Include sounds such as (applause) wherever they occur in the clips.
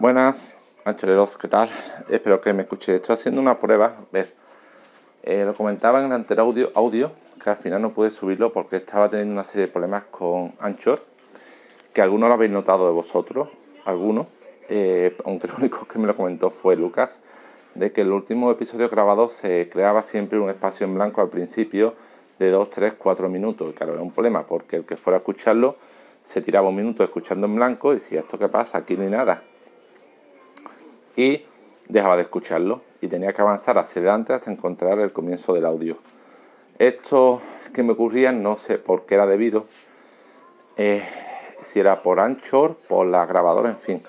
Buenas, anchoreros, ¿qué tal? Espero que me escuche. Estoy haciendo una prueba. Ver, eh, lo comentaba en el anterior audio, audio, que al final no pude subirlo porque estaba teniendo una serie de problemas con Anchor, que algunos lo habéis notado de vosotros, algunos, eh, aunque lo único que me lo comentó fue Lucas, de que el último episodio grabado se creaba siempre un espacio en blanco al principio de 2, 3, 4 minutos. Claro, era un problema porque el que fuera a escucharlo se tiraba un minuto escuchando en blanco y decía, ¿esto qué pasa? Aquí no hay nada y dejaba de escucharlo y tenía que avanzar hacia adelante hasta encontrar el comienzo del audio. Esto que me ocurría no sé por qué era debido, eh, si era por Anchor, por la grabadora, en fin.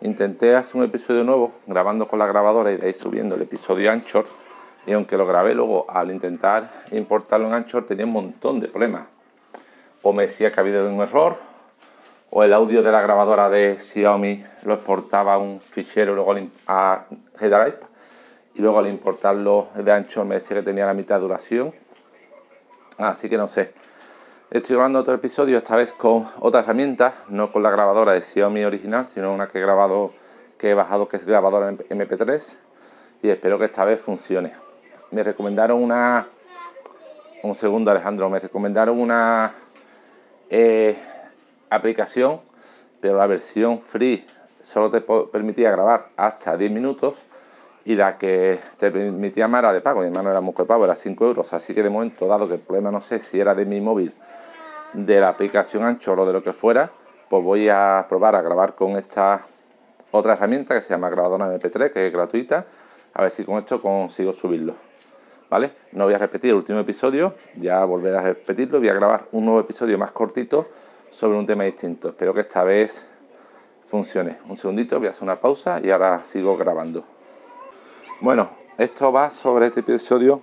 Intenté hacer un episodio nuevo grabando con la grabadora y de ahí subiendo el episodio Anchor y aunque lo grabé luego al intentar importarlo en Anchor tenía un montón de problemas. O me decía que había un error o el audio de la grabadora de Xiaomi lo exportaba a un fichero luego a G-Drive y luego al importarlo de ancho me decía que tenía la mitad de duración. Así que no sé. Estoy grabando otro episodio, esta vez con otra herramienta, no con la grabadora de Xiaomi original, sino una que he grabado, que he bajado, que es grabadora MP3, y espero que esta vez funcione. Me recomendaron una. Un segundo, Alejandro, me recomendaron una. Eh, aplicación, pero la versión free solo te permitía grabar hasta 10 minutos y la que te permitía más era de pago. Mi hermano era mucho de pago, era 5 euros. Así que de momento, dado que el problema no sé si era de mi móvil, de la aplicación Anchor o de lo que fuera, pues voy a probar a grabar con esta otra herramienta que se llama grabadora MP3, que es gratuita. A ver si con esto consigo subirlo. ¿Vale? No voy a repetir el último episodio, ya volveré a repetirlo. Voy a grabar un nuevo episodio más cortito sobre un tema distinto. Espero que esta vez funcione. Un segundito, voy a hacer una pausa y ahora sigo grabando. Bueno, esto va sobre este episodio,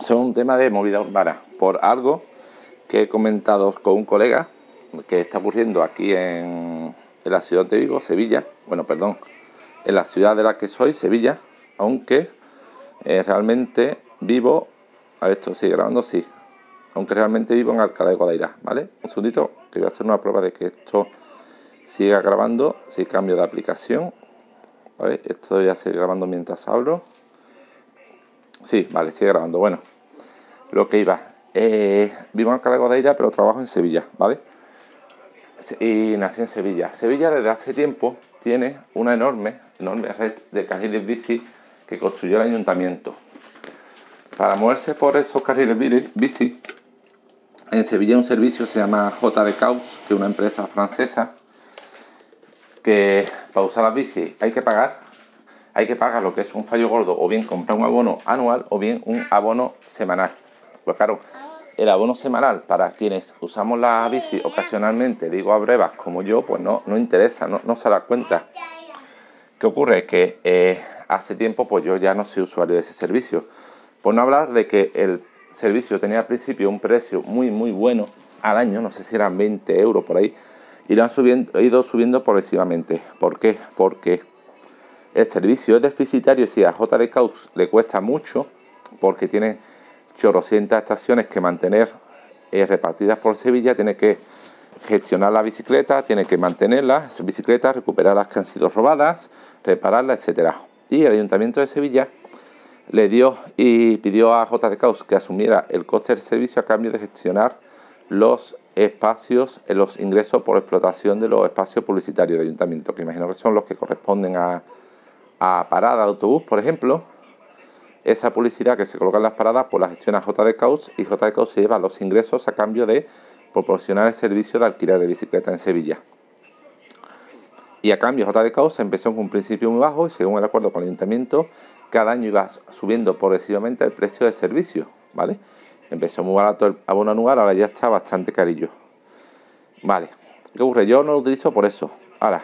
sobre un tema de movida urbana, por algo que he comentado con un colega que está ocurriendo aquí en, la ciudad de Vigo, Sevilla, bueno, perdón, en la ciudad de la que soy, Sevilla, aunque eh, realmente vivo, a ver, esto sigue grabando, sí, aunque realmente vivo en Alcalá de Guadaira, ¿vale? Un segundito, que voy a hacer una prueba de que esto siga grabando, si cambio de aplicación, ¿vale? Esto debería seguir grabando mientras hablo. Sí, vale, sigue grabando. Bueno, lo que iba, eh, vivo en Alcalá de Guadaira, pero trabajo en Sevilla, ¿vale? Y nací en Sevilla. Sevilla desde hace tiempo tiene una enorme, enorme red de carriles bici que construyó el ayuntamiento. Para moverse por esos carriles bici en Sevilla hay un servicio que se llama JD Caus, que es una empresa francesa, que para usar las bicis hay que pagar, hay que pagar lo que es un fallo gordo, o bien comprar un abono anual o bien un abono semanal. Pues claro, el abono semanal para quienes usamos la bici ocasionalmente, digo a brevas como yo, pues no, no interesa, no, no se da cuenta. ¿Qué ocurre? Que eh, hace tiempo pues yo ya no soy usuario de ese servicio. Por no hablar de que el servicio tenía al principio un precio muy, muy bueno al año, no sé si eran 20 euros por ahí, y lo han subiendo, ido subiendo progresivamente. ¿Por qué? Porque el servicio es deficitario si a JD le cuesta mucho, porque tiene chorrocientas estaciones que mantener eh, repartidas por Sevilla, tiene que gestionar la bicicleta, tiene que mantenerla, esas bicicletas, recuperar las que han sido robadas, repararlas, etc. Y el Ayuntamiento de Sevilla le dio y pidió a JD Caus que asumiera el coste del servicio a cambio de gestionar los espacios, los ingresos por explotación de los espacios publicitarios de ayuntamiento, que imagino que son los que corresponden a, a parada de autobús, por ejemplo. Esa publicidad que se coloca en las paradas, pues la gestiona JD Caus y JD Caus se lleva los ingresos a cambio de proporcionar el servicio de alquiler de bicicleta en Sevilla. Y a cambio, JD Caus empezó con un principio muy bajo y según el acuerdo con el ayuntamiento cada año iba subiendo progresivamente el precio del servicio, ¿vale? Empezó muy barato el abono anual, ahora ya está bastante carillo. Vale, ¿qué ocurre? Yo no lo utilizo por eso. Ahora,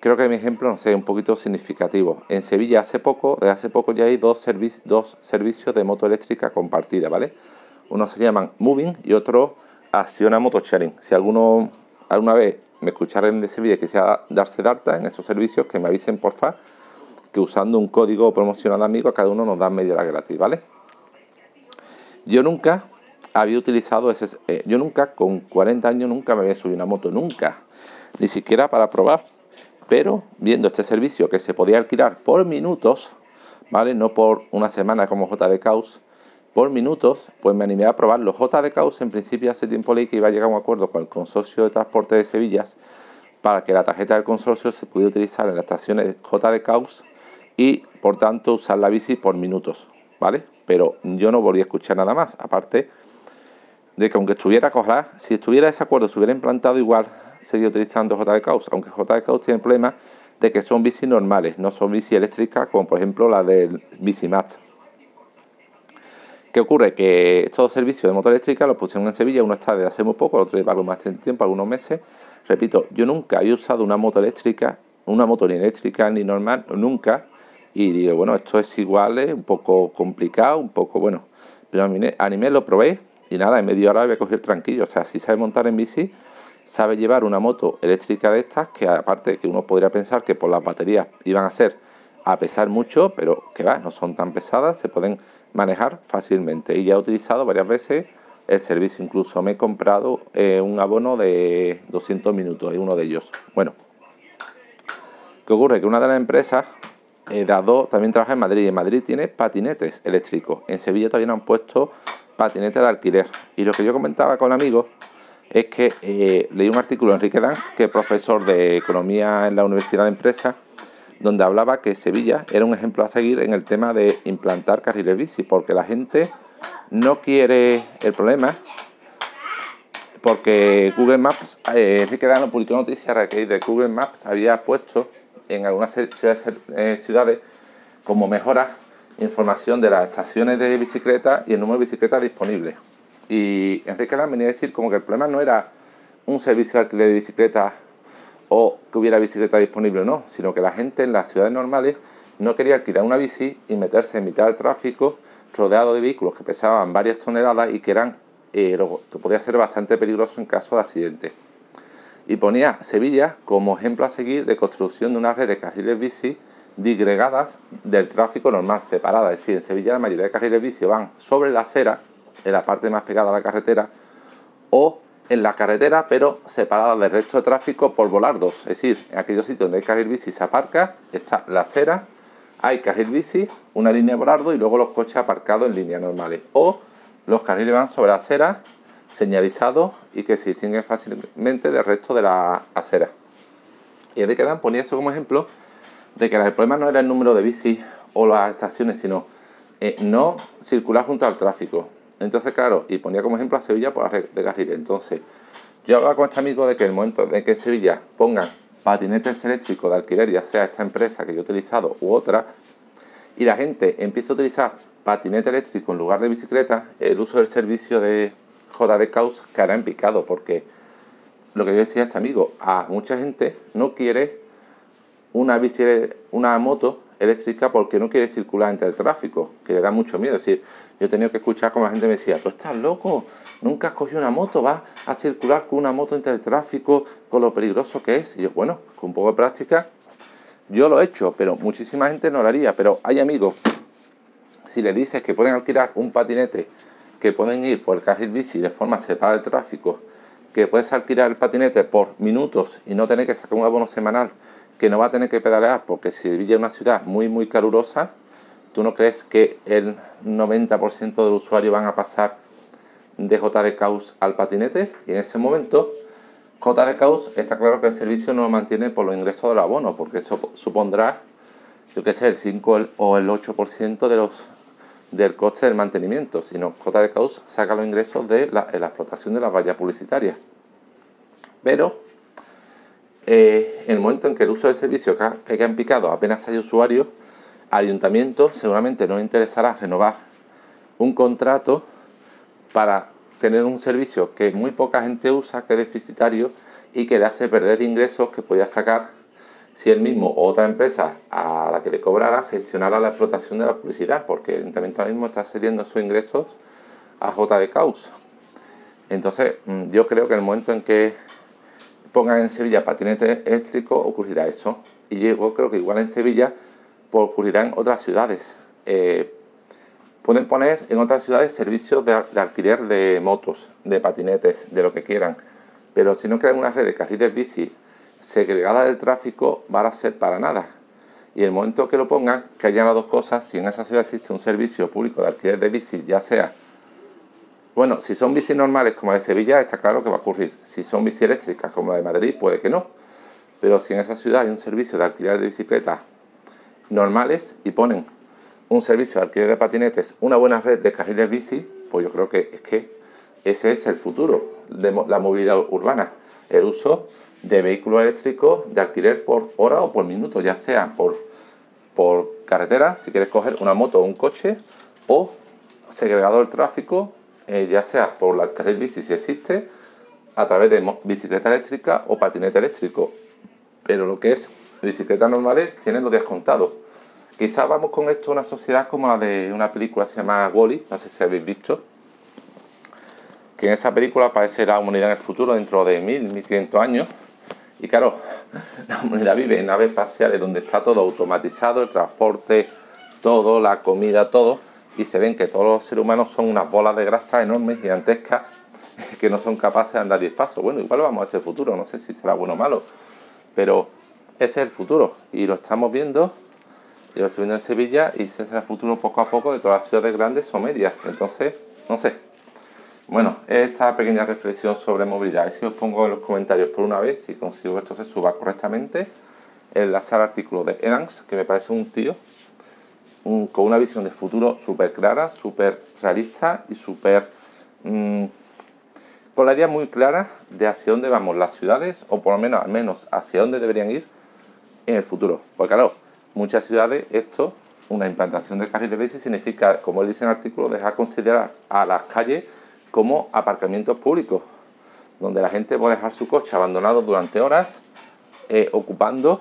creo que mi ejemplo, no sé, un poquito significativo. En Sevilla hace poco, desde hace poco ya hay dos, dos servicios de moto eléctrica compartida, ¿vale? Uno se llaman Moving y otro Acciona Moto Sharing. Si alguno alguna vez me escucharen de Sevilla y quisiera darse de en esos servicios, que me avisen porfa que usando un código promocional amigo a cada uno nos dan media hora gratis, ¿vale? Yo nunca había utilizado ese... Eh, yo nunca, con 40 años, nunca me había subido una moto, nunca. Ni siquiera para probar. Pero viendo este servicio que se podía alquilar por minutos, ¿vale? No por una semana como JD Caos, por minutos, pues me animé a probarlo. JD en principio hace tiempo leí que iba a llegar a un acuerdo con el Consorcio de Transporte de Sevilla para que la tarjeta del consorcio se pudiera utilizar en las estaciones JD y por tanto usar la bici por minutos, ¿vale? Pero yo no volví a escuchar nada más, aparte de que aunque estuviera Cojra, si estuviera ese acuerdo, se hubiera implantado igual, seguía utilizando JD Caos, aunque JD Caos tiene el problema de que son bicis normales, no son bicis eléctricas como por ejemplo la del Bicimat. ¿Qué ocurre? Que estos servicios de moto eléctrica los pusieron en Sevilla, uno está de hace muy poco, el otro lleva más tiempo, algunos meses. Repito, yo nunca he usado una moto eléctrica, una moto ni eléctrica ni normal, nunca. Y digo, bueno, esto es igual, es un poco complicado, un poco, bueno. Pero animé, lo probé y nada, en media hora voy a coger tranquilo. O sea, si sabe montar en bici, sabe llevar una moto eléctrica de estas, que aparte que uno podría pensar que por las baterías iban a ser a pesar mucho, pero que va, no son tan pesadas, se pueden manejar fácilmente. Y ya he utilizado varias veces el servicio, incluso me he comprado eh, un abono de 200 minutos, hay uno de ellos. Bueno, ¿qué ocurre? Que una de las empresas, eh, Dado, también trabaja en Madrid, y en Madrid tiene patinetes eléctricos. En Sevilla todavía no han puesto patinetes de alquiler. Y lo que yo comentaba con amigos es que eh, leí un artículo de Enrique Danz, que es profesor de Economía en la Universidad de Empresa, donde hablaba que Sevilla era un ejemplo a seguir en el tema de implantar carriles bici, porque la gente no quiere el problema, porque Google Maps, eh, Enrique Dano publicó noticias que de Google Maps había puesto en algunas ciudades, eh, ciudades como mejora información de las estaciones de bicicleta y el número de bicicletas disponibles. Y Enrique Dan venía a decir como que el problema no era un servicio de alquiler de bicicletas o que hubiera bicicleta disponible o no, sino que la gente en las ciudades normales no quería alquilar una bici y meterse en mitad del tráfico rodeado de vehículos que pesaban varias toneladas y que eran eh, que podía ser bastante peligroso en caso de accidente. Y ponía Sevilla como ejemplo a seguir de construcción de una red de carriles bici disgregadas del tráfico normal, separadas. Es decir, en Sevilla la mayoría de carriles bici van sobre la acera, en la parte más pegada a la carretera, o en la carretera, pero separada del resto de tráfico por volardos. Es decir, en aquellos sitios donde hay carril bici se aparca, está la acera, hay carril bici, una línea de volardo y luego los coches aparcados en líneas normales. O los carriles van sobre la acera, señalizados y que se distinguen fácilmente del resto de la acera. Y Enrique Dan ponía eso como ejemplo de que el problema no era el número de bicis o las estaciones, sino eh, no circular junto al tráfico. Entonces, claro, y ponía como ejemplo a Sevilla por la red de carriles. Entonces, yo hablaba con este amigo de que el momento de que en Sevilla pongan patinetes eléctricos de alquiler, ya sea esta empresa que yo he utilizado u otra, y la gente empieza a utilizar patinete eléctrico en lugar de bicicleta, el uso del servicio de JD Caos caerá en picado, porque lo que yo decía a este amigo, a mucha gente no quiere una bici, una moto eléctrica porque no quiere circular entre el tráfico, que le da mucho miedo. Es decir, yo he tenido que escuchar como la gente me decía, tú estás loco, nunca has cogido una moto, vas a circular con una moto entre el tráfico, con lo peligroso que es. Y yo, bueno, con un poco de práctica, yo lo he hecho, pero muchísima gente no lo haría. Pero hay amigos, si le dices que pueden alquilar un patinete, que pueden ir por el carril bici de forma separada del tráfico, que puedes alquilar el patinete por minutos y no tener que sacar un abono semanal que no va a tener que pedalear porque Sevilla es una ciudad muy muy calurosa, ¿tú no crees que el 90% del usuario van a pasar de JD Caos al patinete? Y en ese momento JD Caos está claro que el servicio no lo mantiene por los ingresos del abono, porque eso supondrá, yo qué sé, el 5 o el 8% de los, del coste del mantenimiento, sino JD Caos saca los ingresos de la, explotación de las vallas publicitarias. Pero eh, en el momento en que el uso del servicio que en picado apenas hay usuarios, ayuntamiento seguramente no le interesará renovar un contrato para tener un servicio que muy poca gente usa, que es deficitario y que le hace perder ingresos que podía sacar si él mismo o otra empresa a la que le cobrara gestionara la explotación de la publicidad, porque el ayuntamiento ahora mismo está cediendo sus ingresos a JD Caus. Entonces, mm, yo creo que el momento en que pongan en Sevilla patinete eléctrico, ocurrirá eso. Y yo creo que igual en Sevilla pues, ocurrirá en otras ciudades. Eh, pueden poner en otras ciudades servicios de, alquiler de motos, de patinetes, de lo que quieran. Pero si no crean una red de carriles bici segregada del tráfico va a ser para nada. Y el momento que lo pongan, que hayan las dos cosas, si en esa ciudad existe un servicio público de alquiler de bici, ya sea, bueno, si son bicis normales como la de Sevilla, está claro que va a ocurrir. Si son bici eléctricas como la de Madrid, puede que no. Pero si en esa ciudad hay un servicio de alquiler de bicicletas normales y ponen un servicio de alquiler de patinetes, una buena red de carriles bici, pues yo creo que es que ese es el futuro de la movilidad urbana. El uso de vehículos eléctricos de alquiler por hora o por minuto, ya sea por, por carretera, si quieres coger una moto o un coche, o segregado el tráfico, eh, ya sea por la carril bici si existe, a través de bicicleta eléctrica o patinete eléctrico. Pero lo que es bicicletas normales tienen los días contados. Quizás vamos con esto a una sociedad como la de una película que se llama Wally, no sé si habéis visto, que en esa película aparece la humanidad en el futuro dentro de 1000, 1500 años y claro, (laughs) la humanidad vive en naves espaciales donde está todo automatizado, el transporte, todo, la comida, todo, y se ven que todos los seres humanos son unas bolas de grasa enormes, gigantescas, (laughs) que no son capaces de andar 10 pasos. Bueno, igual vamos a ese futuro, no sé si será bueno o malo, pero ese es el futuro y lo estamos viendo, y lo estoy viendo en Sevilla y ese será el futuro poco a poco de todas las ciudades grandes o medias. Entonces, no sé, bueno, esta pequeña reflexión sobre movilidad. Y si os pongo en los comentarios por una vez, si consigo que esto se suba correctamente, enlazar artículo de Edans, que me parece un tío con una visión de futuro súper clara, súper realista y súper... Mm, con la idea muy clara de hacia dónde vamos las ciudades, o por lo menos al menos hacia dónde deberían ir en el futuro. Porque claro, muchas ciudades esto, una implantación de carriles bici significa, como él dice en el artículo, dejar considerar a las calles como aparcamientos públicos, donde la gente puede dejar su coche abandonado durante horas, eh, ocupando,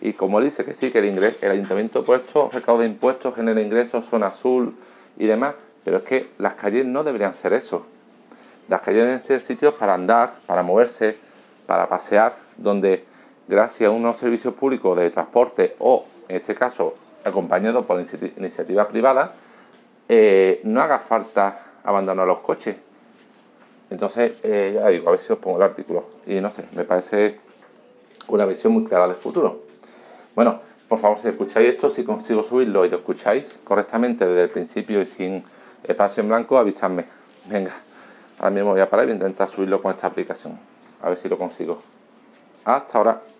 y como él dice que sí, que el, ingreso, el ayuntamiento puesto recauda impuestos, genera ingresos, zona azul y demás, pero es que las calles no deberían ser eso. Las calles deben ser sitios para andar, para moverse, para pasear, donde gracias a unos servicios públicos de transporte o, en este caso, acompañados por iniciativas privadas, eh, no haga falta abandonar los coches. Entonces, eh, ya digo, a ver si os pongo el artículo. Y no sé, me parece una visión muy clara del futuro. Bueno, por favor, si escucháis esto, si consigo subirlo y lo escucháis correctamente desde el principio y sin espacio en blanco, avisadme. Venga, ahora mismo voy a parar y voy a intentar subirlo con esta aplicación. A ver si lo consigo. Hasta ahora.